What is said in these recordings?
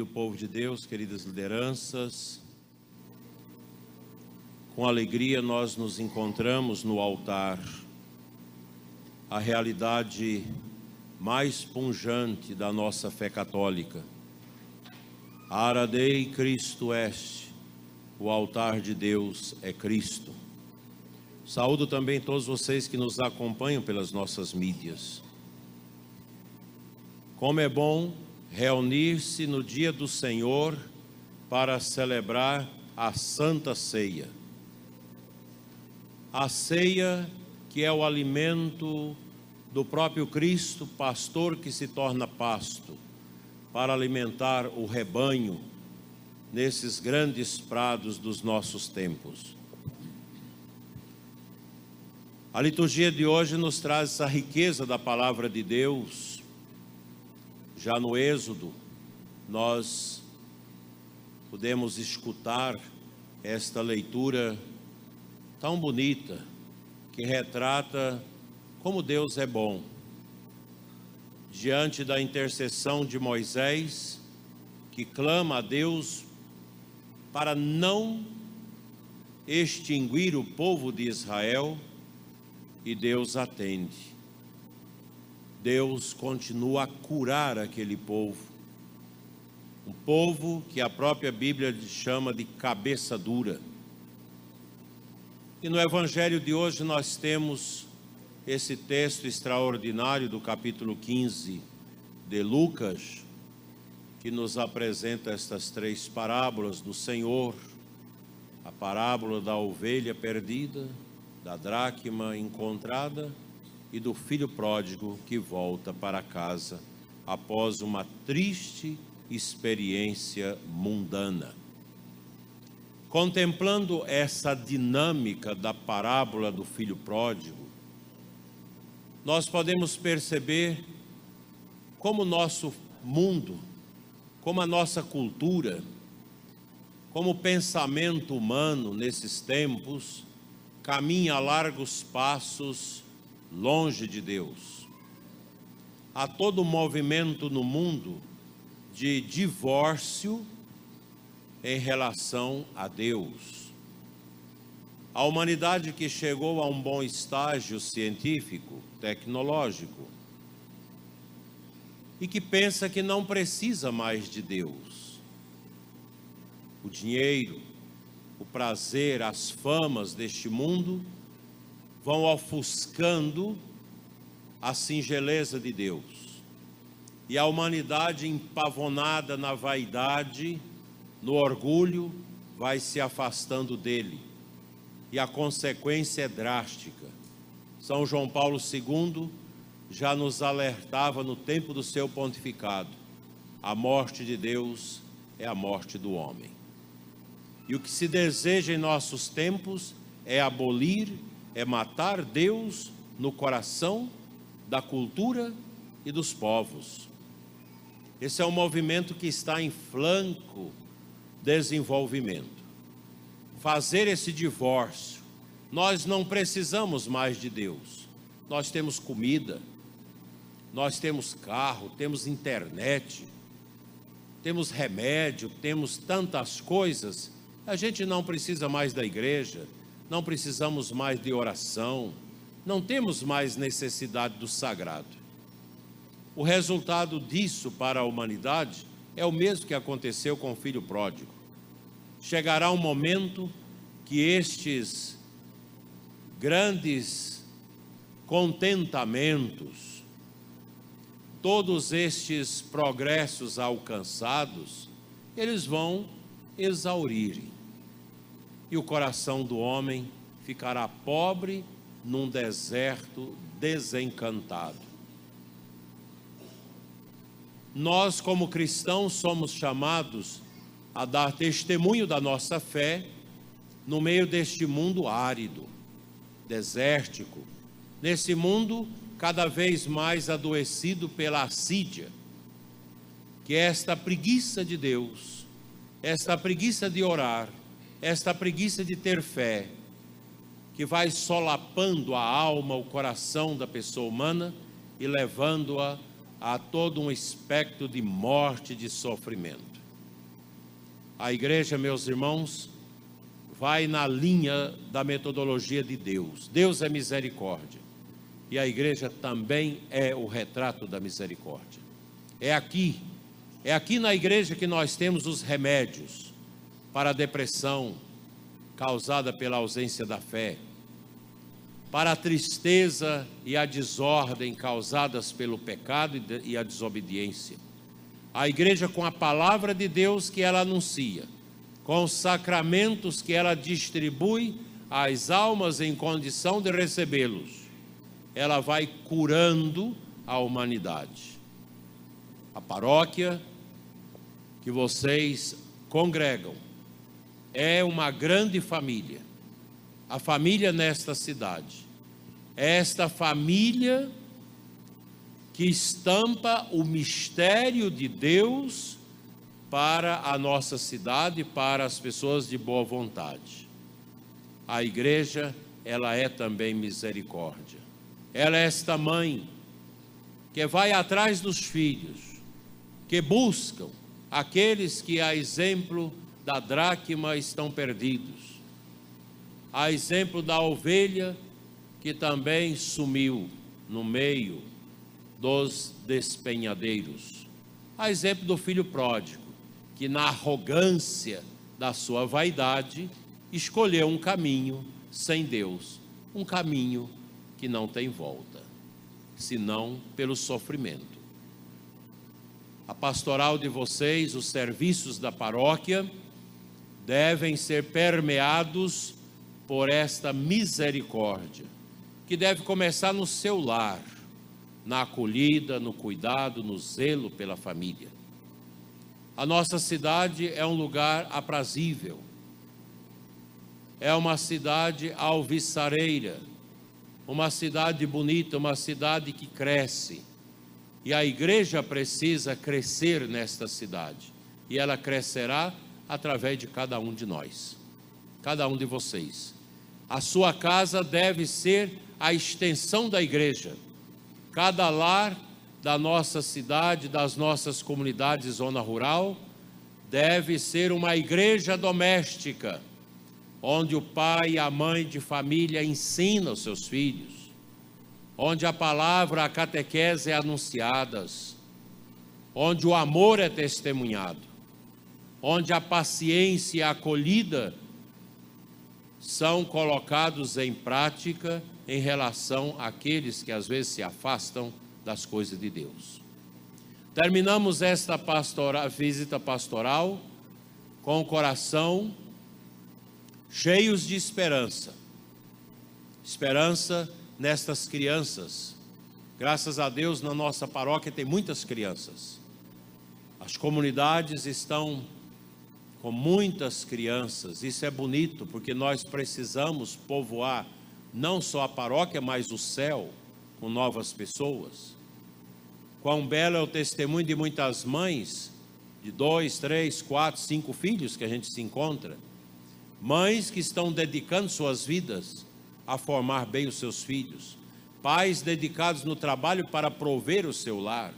Querido povo de Deus, queridas lideranças, com alegria nós nos encontramos no altar, a realidade mais punjante da nossa fé católica. Aradei Cristo est, o altar de Deus é Cristo. Saúdo também todos vocês que nos acompanham pelas nossas mídias. Como é bom reunir-se no dia do Senhor para celebrar a Santa Ceia. A ceia que é o alimento do próprio Cristo, pastor que se torna pasto, para alimentar o rebanho nesses grandes prados dos nossos tempos. A liturgia de hoje nos traz essa riqueza da palavra de Deus. Já no Êxodo, nós podemos escutar esta leitura tão bonita que retrata como Deus é bom. Diante da intercessão de Moisés, que clama a Deus para não extinguir o povo de Israel, e Deus atende. Deus continua a curar aquele povo. Um povo que a própria Bíblia chama de cabeça dura. E no Evangelho de hoje nós temos esse texto extraordinário do capítulo 15 de Lucas, que nos apresenta estas três parábolas do Senhor: a parábola da ovelha perdida, da dracma encontrada e do filho pródigo que volta para casa após uma triste experiência mundana. Contemplando essa dinâmica da parábola do filho pródigo, nós podemos perceber como o nosso mundo, como a nossa cultura, como o pensamento humano nesses tempos caminha a largos passos longe de Deus. Há todo um movimento no mundo de divórcio em relação a Deus. A humanidade que chegou a um bom estágio científico, tecnológico, e que pensa que não precisa mais de Deus. O dinheiro, o prazer, as famas deste mundo vão ofuscando a singeleza de Deus. E a humanidade empavonada na vaidade, no orgulho, vai se afastando dele. E a consequência é drástica. São João Paulo II já nos alertava no tempo do seu pontificado: a morte de Deus é a morte do homem. E o que se deseja em nossos tempos é abolir, é matar Deus no coração da cultura e dos povos. Esse é um movimento que está em flanco desenvolvimento. Fazer esse divórcio. Nós não precisamos mais de Deus. Nós temos comida, nós temos carro, temos internet, temos remédio, temos tantas coisas a gente não precisa mais da igreja, não precisamos mais de oração, não temos mais necessidade do sagrado. O resultado disso para a humanidade é o mesmo que aconteceu com o filho pródigo. Chegará um momento que estes grandes contentamentos, todos estes progressos alcançados, eles vão exaurirem e o coração do homem ficará pobre num deserto desencantado. Nós, como cristãos, somos chamados a dar testemunho da nossa fé no meio deste mundo árido, desértico, nesse mundo cada vez mais adoecido pela assídia, que é esta preguiça de Deus, esta preguiça de orar, esta preguiça de ter fé, que vai solapando a alma, o coração da pessoa humana e levando-a há todo um espectro de morte, de sofrimento. A igreja, meus irmãos, vai na linha da metodologia de Deus. Deus é misericórdia. E a igreja também é o retrato da misericórdia. É aqui, é aqui na igreja que nós temos os remédios para a depressão causada pela ausência da fé, para a tristeza e a desordem causadas pelo pecado e a desobediência. A igreja com a palavra de Deus que ela anuncia, com os sacramentos que ela distribui às almas em condição de recebê-los, ela vai curando a humanidade. A paróquia que vocês congregam é uma grande família a família nesta cidade. É esta família que estampa o mistério de Deus para a nossa cidade, para as pessoas de boa vontade. A igreja, ela é também misericórdia. Ela é esta mãe que vai atrás dos filhos, que buscam aqueles que, a exemplo da dracma, estão perdidos a exemplo da ovelha que também sumiu no meio dos despenhadeiros. A exemplo do filho pródigo, que na arrogância da sua vaidade escolheu um caminho sem Deus, um caminho que não tem volta, senão pelo sofrimento. A pastoral de vocês, os serviços da paróquia, devem ser permeados por esta misericórdia, que deve começar no seu lar, na acolhida, no cuidado, no zelo pela família. A nossa cidade é um lugar aprazível, é uma cidade alvissareira, uma cidade bonita, uma cidade que cresce. E a igreja precisa crescer nesta cidade, e ela crescerá através de cada um de nós, cada um de vocês. A sua casa deve ser a extensão da igreja. Cada lar da nossa cidade, das nossas comunidades zona rural, deve ser uma igreja doméstica, onde o pai e a mãe de família ensinam seus filhos, onde a palavra, a catequese é anunciadas, onde o amor é testemunhado, onde a paciência e a acolhida são colocados em prática em relação àqueles que às vezes se afastam das coisas de Deus. Terminamos esta pastora, visita pastoral com o coração cheios de esperança. Esperança nestas crianças. Graças a Deus, na nossa paróquia tem muitas crianças. As comunidades estão com muitas crianças. Isso é bonito, porque nós precisamos povoar não só a paróquia, mas o céu com novas pessoas. Quão belo é o testemunho de muitas mães, de dois, três, quatro, cinco filhos que a gente se encontra. Mães que estão dedicando suas vidas a formar bem os seus filhos. Pais dedicados no trabalho para prover o seu lar.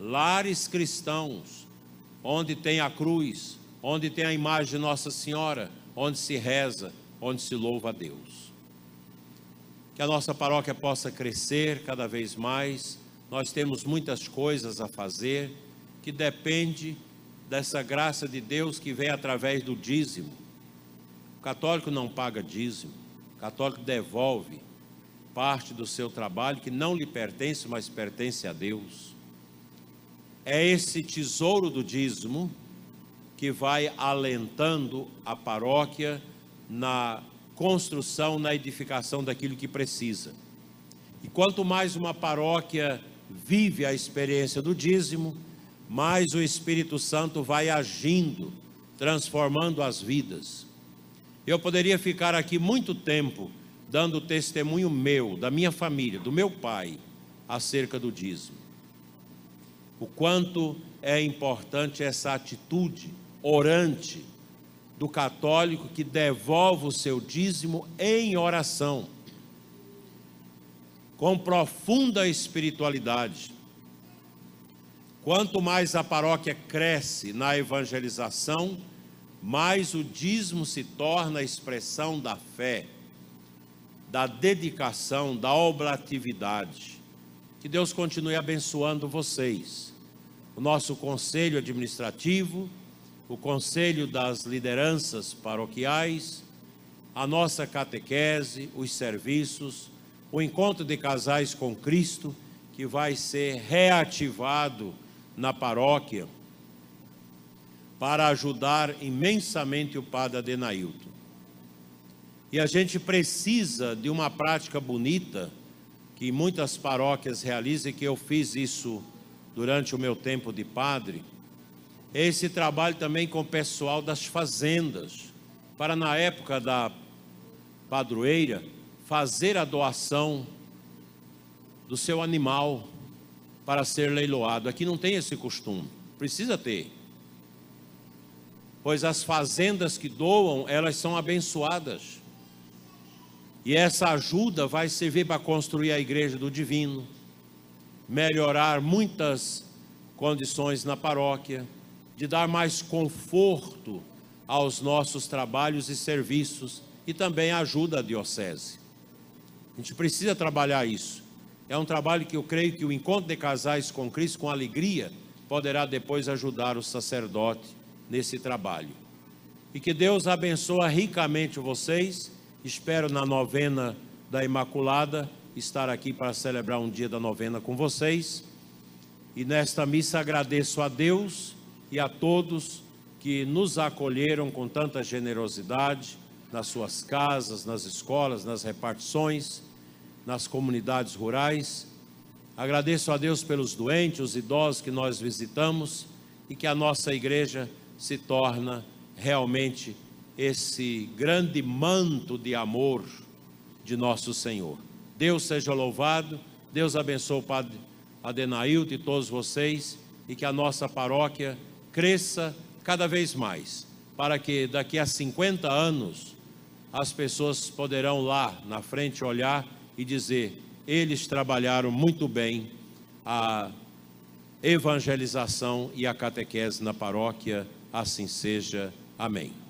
Lares cristãos, onde tem a cruz, onde tem a imagem de Nossa Senhora, onde se reza, onde se louva a Deus. Que a nossa paróquia possa crescer cada vez mais. Nós temos muitas coisas a fazer que depende dessa graça de Deus que vem através do dízimo. O católico não paga dízimo, o católico devolve parte do seu trabalho que não lhe pertence, mas pertence a Deus. É esse tesouro do dízimo que vai alentando a paróquia na construção, na edificação daquilo que precisa. E quanto mais uma paróquia vive a experiência do dízimo, mais o Espírito Santo vai agindo, transformando as vidas. Eu poderia ficar aqui muito tempo dando testemunho meu, da minha família, do meu pai, acerca do dízimo. O quanto é importante essa atitude orante do católico que devolve o seu dízimo em oração, com profunda espiritualidade. Quanto mais a paróquia cresce na evangelização, mais o dízimo se torna a expressão da fé, da dedicação, da oblatividade. Que Deus continue abençoando vocês. O nosso conselho administrativo, o conselho das lideranças paroquiais, a nossa catequese, os serviços, o encontro de casais com Cristo, que vai ser reativado na paróquia para ajudar imensamente o padre Adenailton. E a gente precisa de uma prática bonita que muitas paróquias realizam e que eu fiz isso durante o meu tempo de padre. Esse trabalho também com o pessoal das fazendas, para na época da padroeira fazer a doação do seu animal para ser leiloado. Aqui não tem esse costume, precisa ter pois as fazendas que doam, elas são abençoadas. E essa ajuda vai servir para construir a igreja do divino, melhorar muitas condições na paróquia, de dar mais conforto aos nossos trabalhos e serviços e também ajuda a diocese. A gente precisa trabalhar isso. É um trabalho que eu creio que o encontro de casais com Cristo com alegria poderá depois ajudar o sacerdote nesse trabalho. E que Deus abençoe ricamente vocês. Espero na novena da Imaculada estar aqui para celebrar um dia da novena com vocês. E nesta missa agradeço a Deus e a todos que nos acolheram com tanta generosidade nas suas casas, nas escolas, nas repartições, nas comunidades rurais. Agradeço a Deus pelos doentes, os idosos que nós visitamos e que a nossa igreja se torna realmente esse grande manto de amor de nosso Senhor. Deus seja louvado, Deus abençoe o Padre Adenailton e todos vocês e que a nossa paróquia cresça cada vez mais, para que daqui a 50 anos as pessoas poderão lá na frente olhar e dizer: eles trabalharam muito bem a evangelização e a catequese na paróquia assim seja. Amém.